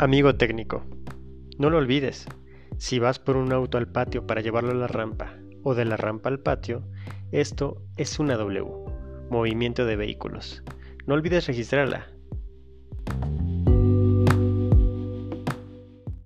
Amigo técnico, no lo olvides. Si vas por un auto al patio para llevarlo a la rampa o de la rampa al patio, esto es una W, movimiento de vehículos. No olvides registrarla